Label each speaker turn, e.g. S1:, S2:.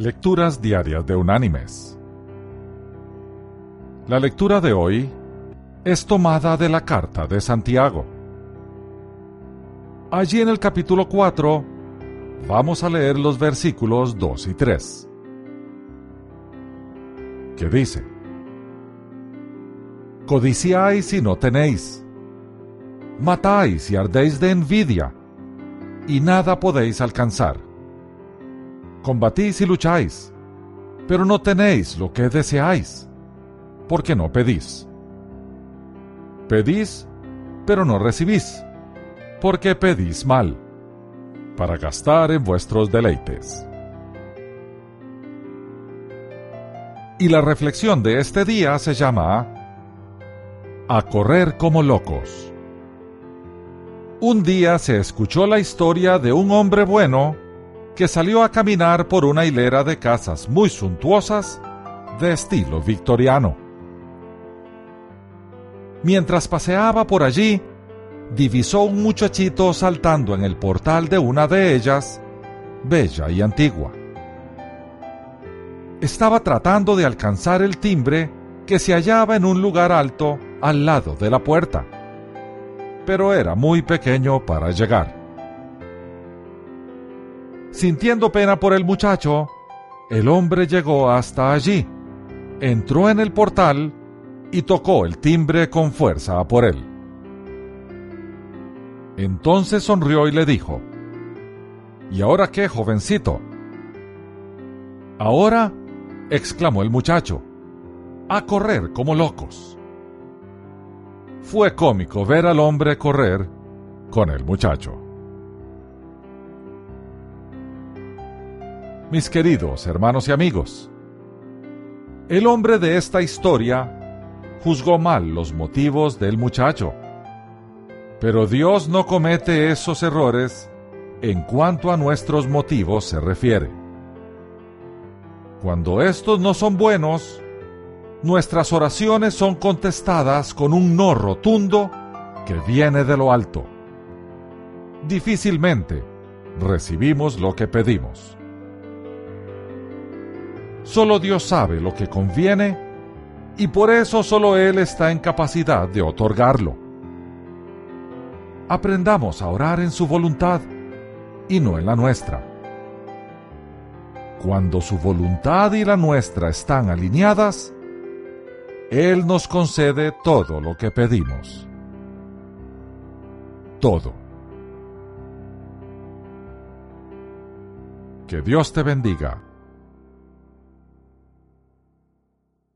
S1: Lecturas Diarias de Unánimes. La lectura de hoy es tomada de la carta de Santiago. Allí en el capítulo 4 vamos a leer los versículos 2 y 3, que dice, Codiciáis y no tenéis, matáis y ardéis de envidia, y nada podéis alcanzar combatís y lucháis, pero no tenéis lo que deseáis, porque no pedís. Pedís, pero no recibís, porque pedís mal, para gastar en vuestros deleites. Y la reflexión de este día se llama A correr como locos. Un día se escuchó la historia de un hombre bueno que salió a caminar por una hilera de casas muy suntuosas de estilo victoriano. Mientras paseaba por allí, divisó un muchachito saltando en el portal de una de ellas, bella y antigua. Estaba tratando de alcanzar el timbre que se hallaba en un lugar alto al lado de la puerta, pero era muy pequeño para llegar. Sintiendo pena por el muchacho, el hombre llegó hasta allí, entró en el portal y tocó el timbre con fuerza por él. Entonces sonrió y le dijo, ¿Y ahora qué, jovencito? Ahora, exclamó el muchacho, a correr como locos. Fue cómico ver al hombre correr con el muchacho. Mis queridos hermanos y amigos. El hombre de esta historia juzgó mal los motivos del muchacho, pero Dios no comete esos errores en cuanto a nuestros motivos se refiere. Cuando estos no son buenos, nuestras oraciones son contestadas con un no rotundo que viene de lo alto. Difícilmente recibimos lo que pedimos. Solo Dios sabe lo que conviene y por eso solo Él está en capacidad de otorgarlo. Aprendamos a orar en su voluntad y no en la nuestra. Cuando su voluntad y la nuestra están alineadas, Él nos concede todo lo que pedimos. Todo. Que Dios te bendiga.